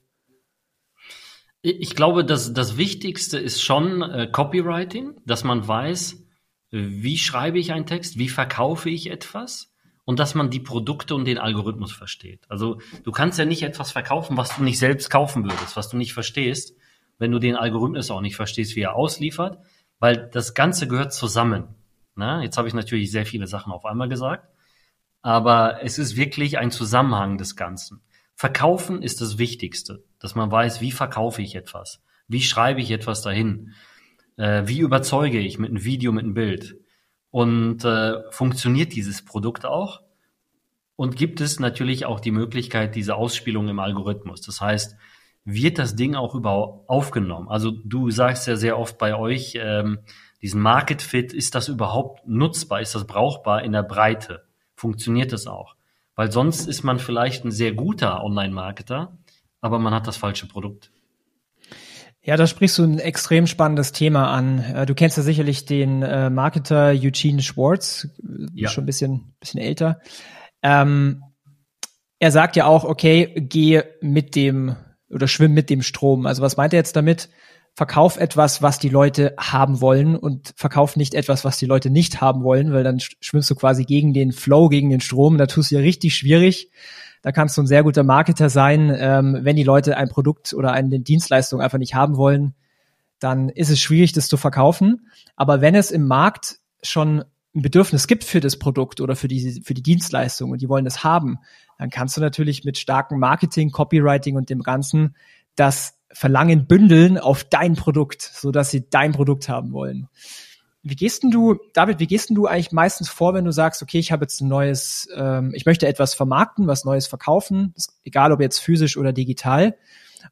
Ich glaube, dass das Wichtigste ist schon äh, Copywriting, dass man weiß, wie schreibe ich einen Text, wie verkaufe ich etwas und dass man die Produkte und den Algorithmus versteht. Also du kannst ja nicht etwas verkaufen, was du nicht selbst kaufen würdest, was du nicht verstehst wenn du den Algorithmus auch nicht verstehst, wie er ausliefert, weil das Ganze gehört zusammen. Na, jetzt habe ich natürlich sehr viele Sachen auf einmal gesagt, aber es ist wirklich ein Zusammenhang des Ganzen. Verkaufen ist das Wichtigste, dass man weiß, wie verkaufe ich etwas, wie schreibe ich etwas dahin, äh, wie überzeuge ich mit einem Video, mit einem Bild und äh, funktioniert dieses Produkt auch und gibt es natürlich auch die Möglichkeit, diese Ausspielung im Algorithmus. Das heißt, wird das Ding auch überhaupt aufgenommen? Also du sagst ja sehr oft bei euch, ähm, diesen Market Fit, ist das überhaupt nutzbar, ist das brauchbar in der Breite? Funktioniert das auch? Weil sonst ist man vielleicht ein sehr guter Online-Marketer, aber man hat das falsche Produkt. Ja, da sprichst du ein extrem spannendes Thema an. Äh, du kennst ja sicherlich den äh, Marketer Eugene Schwartz, ja. schon ein bisschen, bisschen älter. Ähm, er sagt ja auch, okay, geh mit dem oder schwimm mit dem Strom. Also was meint er jetzt damit? Verkauf etwas, was die Leute haben wollen und verkauf nicht etwas, was die Leute nicht haben wollen, weil dann schwimmst du quasi gegen den Flow, gegen den Strom. Da tust du ja richtig schwierig. Da kannst du ein sehr guter Marketer sein. Ähm, wenn die Leute ein Produkt oder eine Dienstleistung einfach nicht haben wollen, dann ist es schwierig, das zu verkaufen. Aber wenn es im Markt schon ein Bedürfnis gibt für das Produkt oder für die, für die Dienstleistung und die wollen das haben, dann kannst du natürlich mit starkem Marketing, Copywriting und dem Ganzen das Verlangen bündeln auf dein Produkt, so dass sie dein Produkt haben wollen. Wie gehst denn du, David, wie gehst denn du eigentlich meistens vor, wenn du sagst, okay, ich habe jetzt ein neues, ähm, ich möchte etwas vermarkten, was Neues verkaufen, egal ob jetzt physisch oder digital,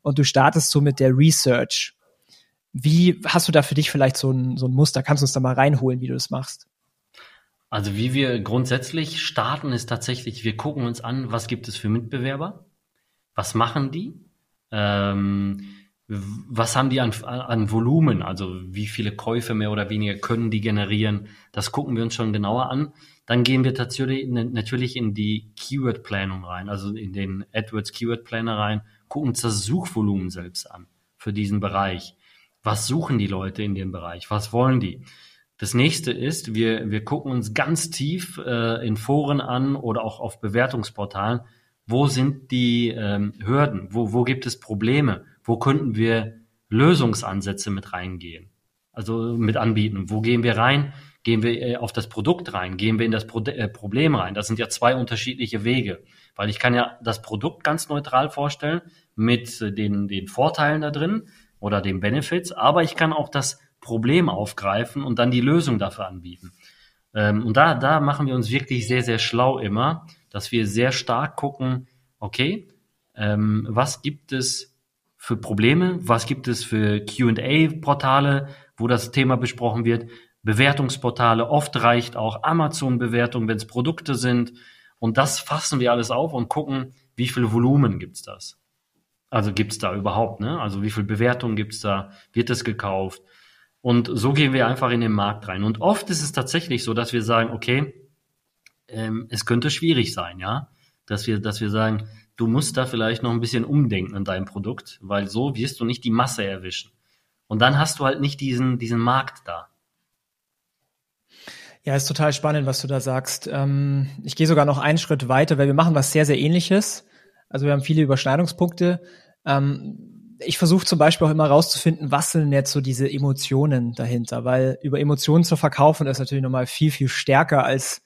und du startest so mit der Research. Wie hast du da für dich vielleicht so ein, so ein Muster? Kannst du uns da mal reinholen, wie du das machst? Also wie wir grundsätzlich starten, ist tatsächlich, wir gucken uns an, was gibt es für Mitbewerber, was machen die, ähm, was haben die an, an Volumen, also wie viele Käufe mehr oder weniger können die generieren, das gucken wir uns schon genauer an. Dann gehen wir natürlich, natürlich in die Keyword-Planung rein, also in den AdWords Keyword-Planner rein, gucken uns das Suchvolumen selbst an für diesen Bereich. Was suchen die Leute in dem Bereich? Was wollen die? Das nächste ist, wir, wir gucken uns ganz tief äh, in Foren an oder auch auf Bewertungsportalen, wo sind die ähm, Hürden, wo, wo gibt es Probleme, wo könnten wir Lösungsansätze mit reingehen, also mit anbieten. Wo gehen wir rein? Gehen wir äh, auf das Produkt rein? Gehen wir in das Pro äh, Problem rein? Das sind ja zwei unterschiedliche Wege, weil ich kann ja das Produkt ganz neutral vorstellen mit äh, den, den Vorteilen da drin oder den Benefits, aber ich kann auch das Problem aufgreifen und dann die Lösung dafür anbieten. Ähm, und da, da machen wir uns wirklich sehr, sehr schlau immer, dass wir sehr stark gucken, okay, ähm, was gibt es für Probleme, was gibt es für QA-Portale, wo das Thema besprochen wird, Bewertungsportale, oft reicht auch Amazon-Bewertung, wenn es Produkte sind. Und das fassen wir alles auf und gucken, wie viel Volumen gibt's das? Also gibt's da überhaupt, ne? Also wie viel Bewertung gibt's da? Wird es gekauft? Und so gehen wir einfach in den Markt rein. Und oft ist es tatsächlich so, dass wir sagen, okay, ähm, es könnte schwierig sein, ja, dass wir, dass wir sagen, du musst da vielleicht noch ein bisschen umdenken an deinem Produkt, weil so wirst du nicht die Masse erwischen. Und dann hast du halt nicht diesen, diesen Markt da. Ja, ist total spannend, was du da sagst. Ähm, ich gehe sogar noch einen Schritt weiter, weil wir machen was sehr, sehr ähnliches. Also wir haben viele Überschneidungspunkte. Ähm, ich versuche zum Beispiel auch immer rauszufinden, was sind jetzt so diese Emotionen dahinter, weil über Emotionen zu verkaufen ist natürlich nochmal viel, viel stärker als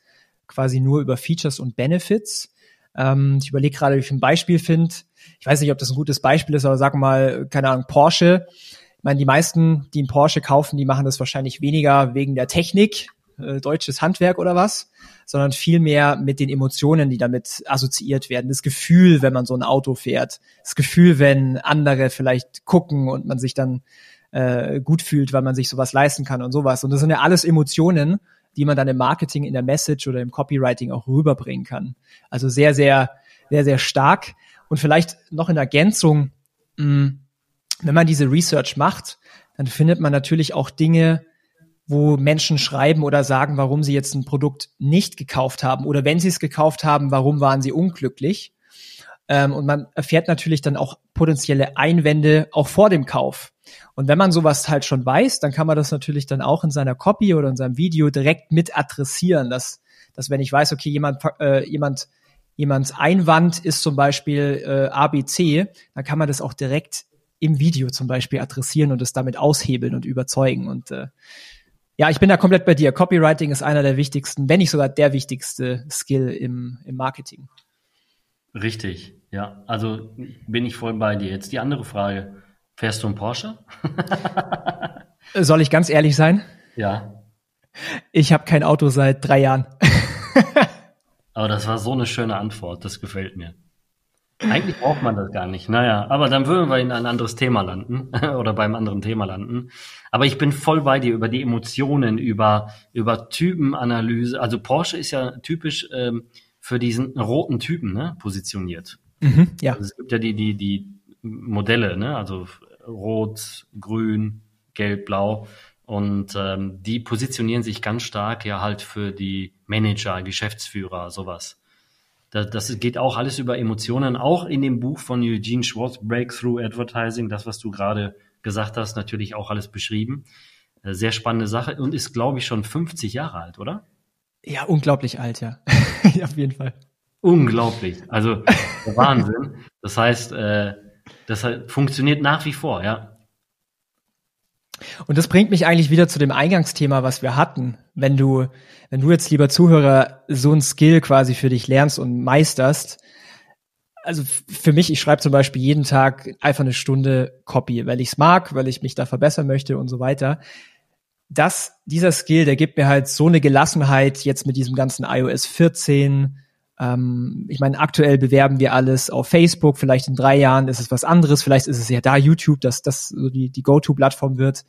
quasi nur über Features und Benefits. Ähm, ich überlege gerade, wie ich ein Beispiel finde. Ich weiß nicht, ob das ein gutes Beispiel ist, aber sag mal, keine Ahnung, Porsche. Ich meine, die meisten, die einen Porsche kaufen, die machen das wahrscheinlich weniger wegen der Technik, äh, deutsches Handwerk oder was, sondern vielmehr mit den Emotionen, die damit assoziiert werden. Das Gefühl, wenn man so ein Auto fährt. Das Gefühl, wenn andere vielleicht gucken und man sich dann äh, gut fühlt, weil man sich sowas leisten kann und sowas. Und das sind ja alles Emotionen, die man dann im Marketing, in der Message oder im Copywriting auch rüberbringen kann. Also sehr, sehr, sehr, sehr stark. Und vielleicht noch in Ergänzung, mh, mm, wenn man diese Research macht, dann findet man natürlich auch Dinge, wo Menschen schreiben oder sagen, warum sie jetzt ein Produkt nicht gekauft haben oder wenn sie es gekauft haben, warum waren sie unglücklich. Ähm, und man erfährt natürlich dann auch potenzielle Einwände auch vor dem Kauf. Und wenn man sowas halt schon weiß, dann kann man das natürlich dann auch in seiner Copy oder in seinem Video direkt mit adressieren, dass, dass wenn ich weiß, okay, jemand, äh, jemand, jemands Einwand ist zum Beispiel äh, ABC, dann kann man das auch direkt im Video zum Beispiel adressieren und es damit aushebeln und überzeugen. Und äh, ja, ich bin da komplett bei dir. Copywriting ist einer der wichtigsten, wenn nicht sogar der wichtigste Skill im, im Marketing. Richtig, ja. Also bin ich voll bei dir. Jetzt die andere Frage. Fährst du einen Porsche? Soll ich ganz ehrlich sein? Ja. Ich habe kein Auto seit drei Jahren. Aber das war so eine schöne Antwort. Das gefällt mir. Eigentlich braucht man das gar nicht. Naja, aber dann würden wir in ein anderes Thema landen oder beim anderen Thema landen. Aber ich bin voll bei dir über die Emotionen, über, über Typenanalyse. Also Porsche ist ja typisch ähm, für diesen roten Typen ne, positioniert. Mhm, ja. Also es gibt ja die, die, die Modelle, ne? also rot, grün, gelb, blau. Und ähm, die positionieren sich ganz stark ja halt für die Manager, Geschäftsführer, sowas. Das, das geht auch alles über Emotionen, auch in dem Buch von Eugene Schwartz, Breakthrough Advertising, das, was du gerade gesagt hast, natürlich auch alles beschrieben. Äh, sehr spannende Sache und ist, glaube ich, schon 50 Jahre alt, oder? Ja, unglaublich alt, ja. ja auf jeden Fall. Unglaublich. Also Wahnsinn. Das heißt, äh, das funktioniert nach wie vor, ja. Und das bringt mich eigentlich wieder zu dem Eingangsthema, was wir hatten. Wenn du, wenn du jetzt, lieber Zuhörer, so ein Skill quasi für dich lernst und meisterst, also für mich, ich schreibe zum Beispiel jeden Tag einfach eine Stunde Copy, weil ich es mag, weil ich mich da verbessern möchte und so weiter. Das, dieser Skill, der gibt mir halt so eine Gelassenheit jetzt mit diesem ganzen iOS 14, ähm, ich meine, aktuell bewerben wir alles auf Facebook, vielleicht in drei Jahren ist es was anderes, vielleicht ist es ja da YouTube, dass das so die, die Go-To-Plattform wird.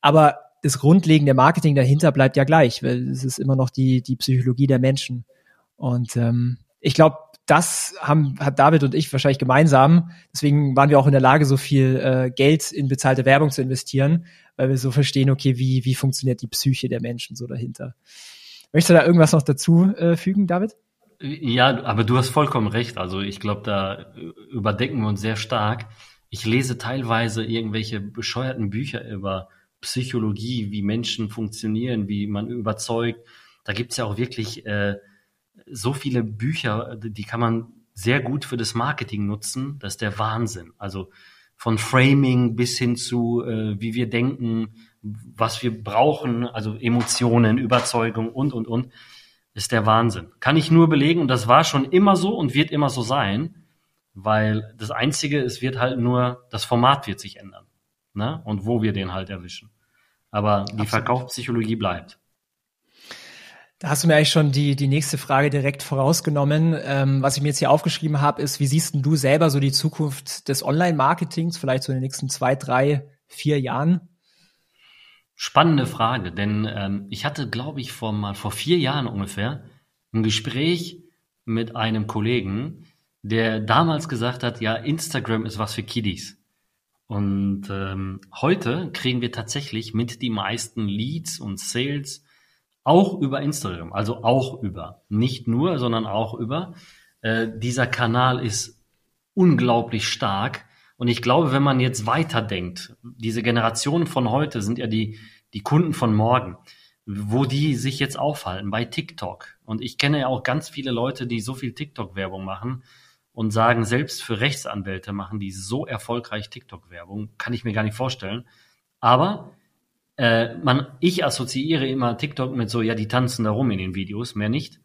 Aber das grundlegende Marketing dahinter bleibt ja gleich, weil es ist immer noch die, die Psychologie der Menschen. Und ähm, ich glaube, das haben, hat David und ich wahrscheinlich gemeinsam. Deswegen waren wir auch in der Lage, so viel äh, Geld in bezahlte Werbung zu investieren, weil wir so verstehen, okay, wie, wie funktioniert die Psyche der Menschen so dahinter. Möchtest du da irgendwas noch dazu äh, fügen, David? Ja, aber du hast vollkommen recht. Also ich glaube, da überdecken wir uns sehr stark. Ich lese teilweise irgendwelche bescheuerten Bücher über Psychologie, wie Menschen funktionieren, wie man überzeugt. Da gibt's ja auch wirklich äh, so viele Bücher, die kann man sehr gut für das Marketing nutzen. Das ist der Wahnsinn. Also von Framing bis hin zu, äh, wie wir denken, was wir brauchen, also Emotionen, Überzeugung und, und, und ist der Wahnsinn. Kann ich nur belegen und das war schon immer so und wird immer so sein, weil das Einzige, es wird halt nur, das Format wird sich ändern. Ne? Und wo wir den halt erwischen. Aber die Absolut. Verkaufspsychologie bleibt. Da hast du mir eigentlich schon die, die nächste Frage direkt vorausgenommen. Ähm, was ich mir jetzt hier aufgeschrieben habe, ist, wie siehst denn du selber so die Zukunft des Online-Marketings, vielleicht so in den nächsten zwei, drei, vier Jahren? Spannende Frage, denn ähm, ich hatte, glaube ich, vor mal vor vier Jahren ungefähr ein Gespräch mit einem Kollegen, der damals gesagt hat, ja, Instagram ist was für Kiddies. Und ähm, heute kriegen wir tatsächlich mit die meisten Leads und Sales auch über Instagram, also auch über, nicht nur, sondern auch über. Äh, dieser Kanal ist unglaublich stark und ich glaube, wenn man jetzt weiterdenkt, diese Generationen von heute sind ja die, die Kunden von morgen, wo die sich jetzt aufhalten bei TikTok. Und ich kenne ja auch ganz viele Leute, die so viel TikTok-Werbung machen. und sagen, selbst für Rechtsanwälte machen die so erfolgreich TikTok-Werbung, kann ich mir gar nicht vorstellen. Aber äh, man, ich assoziiere immer TikTok mit so, ja, die tanzen da rum in den Videos, mehr nicht.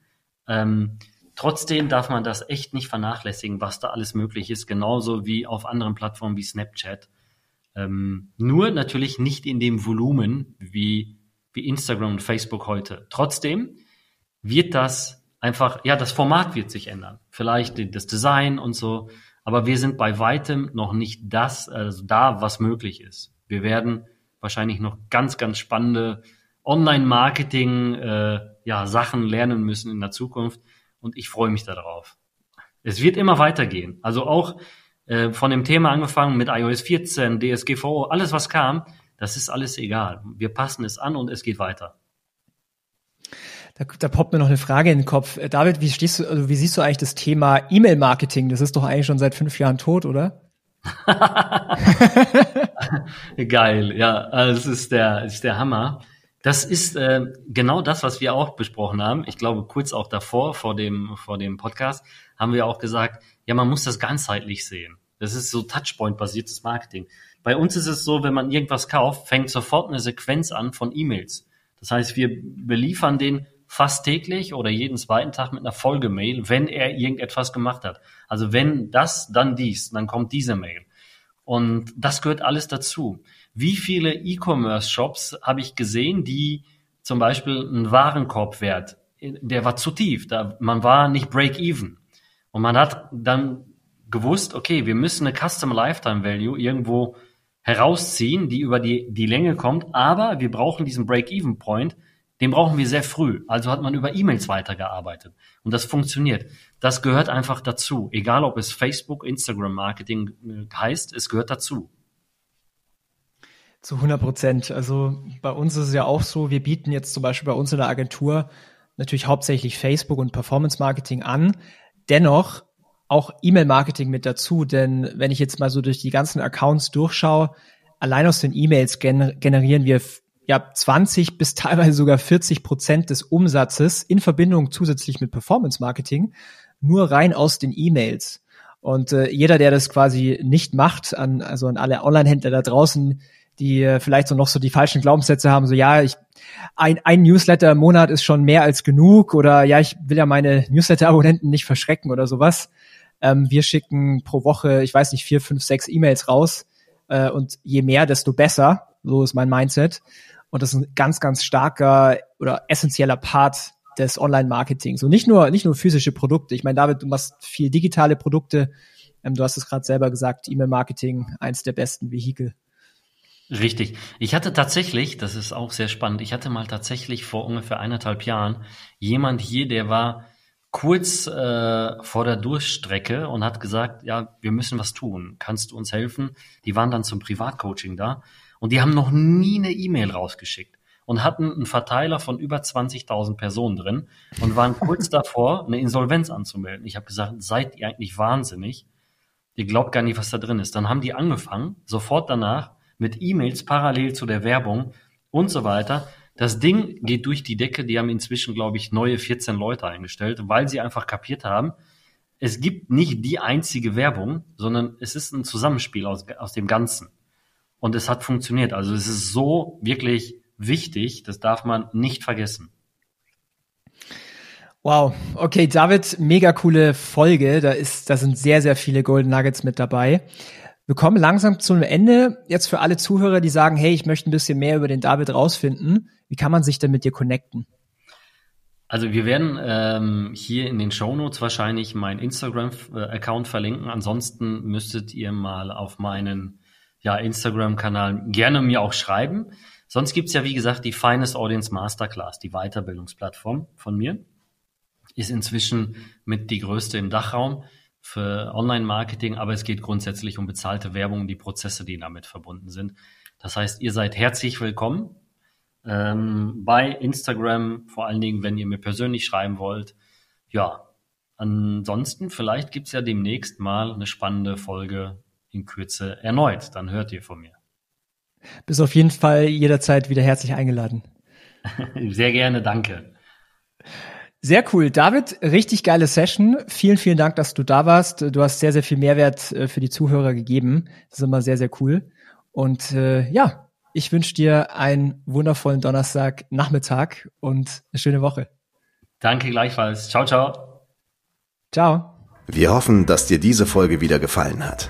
Ähm, trotzdem darf man das echt nicht vernachlässigen, was da alles möglich ist, genauso wie auf anderen Plattformen wie Snapchat. Ähm, nur natürlich nicht in dem Volumen wie, wie Instagram und Facebook heute. Trotzdem wird das einfach, ja, das Format wird sich ändern. Vielleicht das Design und so. Aber wir sind bei weitem noch nicht das, also da, was möglich ist. Wir werden wahrscheinlich noch ganz, ganz spannende Online-Marketing, äh, ja, Sachen lernen müssen in der Zukunft. Und ich freue mich darauf. Es wird immer weitergehen. Also auch äh, von dem Thema angefangen mit iOS 14, DSGVO, alles was kam, das ist alles egal. Wir passen es an und es geht weiter. Da, da poppt mir noch eine Frage in den Kopf. Äh, David, wie stehst du, also wie siehst du eigentlich das Thema E-Mail-Marketing? Das ist doch eigentlich schon seit fünf Jahren tot, oder? Geil, ja, also das ist der, das ist der Hammer. Das ist äh, genau das, was wir auch besprochen haben. Ich glaube, kurz auch davor, vor dem, vor dem Podcast, haben wir auch gesagt, ja, man muss das ganzheitlich sehen. Das ist so Touchpoint-basiertes Marketing. Bei uns ist es so, wenn man irgendwas kauft, fängt sofort eine Sequenz an von E-Mails. Das heißt, wir beliefern den fast täglich oder jeden zweiten Tag mit einer Folgemail, wenn er irgendetwas gemacht hat. Also wenn das, dann dies, dann kommt diese Mail. Und das gehört alles dazu. Wie viele E-Commerce-Shops habe ich gesehen, die zum Beispiel einen Warenkorbwert, der war zu tief, da, man war nicht break-even. Und man hat dann gewusst, okay, wir müssen eine Custom Lifetime Value irgendwo herausziehen, die über die, die Länge kommt, aber wir brauchen diesen Break-Even Point, den brauchen wir sehr früh. Also hat man über E-Mails weitergearbeitet. Und das funktioniert. Das gehört einfach dazu. Egal ob es Facebook, Instagram Marketing äh, heißt, es gehört dazu. Zu 100 Prozent. Also bei uns ist es ja auch so, wir bieten jetzt zum Beispiel bei uns in der Agentur natürlich hauptsächlich Facebook und Performance Marketing an. Dennoch auch E-Mail-Marketing mit dazu, denn wenn ich jetzt mal so durch die ganzen Accounts durchschaue, allein aus den E-Mails generieren wir ja 20 bis teilweise sogar 40 Prozent des Umsatzes in Verbindung zusätzlich mit Performance Marketing nur rein aus den E-Mails. Und äh, jeder, der das quasi nicht macht, an, also an alle Online-Händler da draußen, die äh, vielleicht so noch so die falschen Glaubenssätze haben, so ja, ich ein, ein Newsletter im Monat ist schon mehr als genug oder ja, ich will ja meine Newsletter-Abonnenten nicht verschrecken oder sowas. Ähm, wir schicken pro Woche, ich weiß nicht, vier, fünf, sechs E-Mails raus äh, und je mehr, desto besser. So ist mein Mindset. Und das ist ein ganz, ganz starker oder essentieller Part des Online-Marketings. Und nicht nur, nicht nur physische Produkte. Ich meine, David, du machst viel digitale Produkte. Ähm, du hast es gerade selber gesagt, E-Mail-Marketing, eins der besten Vehikel. Richtig. Ich hatte tatsächlich, das ist auch sehr spannend, ich hatte mal tatsächlich vor ungefähr eineinhalb Jahren jemand hier, der war kurz äh, vor der Durchstrecke und hat gesagt, ja, wir müssen was tun. Kannst du uns helfen? Die waren dann zum Privatcoaching da und die haben noch nie eine E-Mail rausgeschickt und hatten einen Verteiler von über 20.000 Personen drin und waren kurz davor, eine Insolvenz anzumelden. Ich habe gesagt, seid ihr eigentlich wahnsinnig? Ihr glaubt gar nicht, was da drin ist. Dann haben die angefangen, sofort danach mit E-Mails parallel zu der Werbung und so weiter. Das Ding geht durch die Decke. Die haben inzwischen, glaube ich, neue 14 Leute eingestellt, weil sie einfach kapiert haben, es gibt nicht die einzige Werbung, sondern es ist ein Zusammenspiel aus, aus dem Ganzen und es hat funktioniert. Also es ist so wirklich wichtig, das darf man nicht vergessen. Wow, okay, David, mega coole Folge. Da ist, da sind sehr, sehr viele Golden Nuggets mit dabei. Wir kommen langsam zum Ende. Jetzt für alle Zuhörer, die sagen, hey, ich möchte ein bisschen mehr über den David rausfinden. Wie kann man sich denn mit dir connecten? Also wir werden ähm, hier in den Show Notes wahrscheinlich meinen Instagram-Account verlinken. Ansonsten müsstet ihr mal auf meinen ja, Instagram-Kanal gerne mir auch schreiben. Sonst gibt's ja, wie gesagt, die Finest Audience Masterclass, die Weiterbildungsplattform von mir. Ist inzwischen mit die größte im Dachraum für Online-Marketing, aber es geht grundsätzlich um bezahlte Werbung die Prozesse, die damit verbunden sind. Das heißt, ihr seid herzlich willkommen ähm, bei Instagram, vor allen Dingen, wenn ihr mir persönlich schreiben wollt. Ja, ansonsten, vielleicht gibt's ja demnächst mal eine spannende Folge in Kürze erneut. Dann hört ihr von mir. Bist auf jeden Fall jederzeit wieder herzlich eingeladen. Sehr gerne, danke. Sehr cool. David, richtig geile Session. Vielen, vielen Dank, dass du da warst. Du hast sehr, sehr viel Mehrwert äh, für die Zuhörer gegeben. Das ist immer sehr, sehr cool. Und äh, ja, ich wünsche dir einen wundervollen Donnerstag, Nachmittag und eine schöne Woche. Danke gleichfalls. Ciao, ciao. Ciao. Wir hoffen, dass dir diese Folge wieder gefallen hat.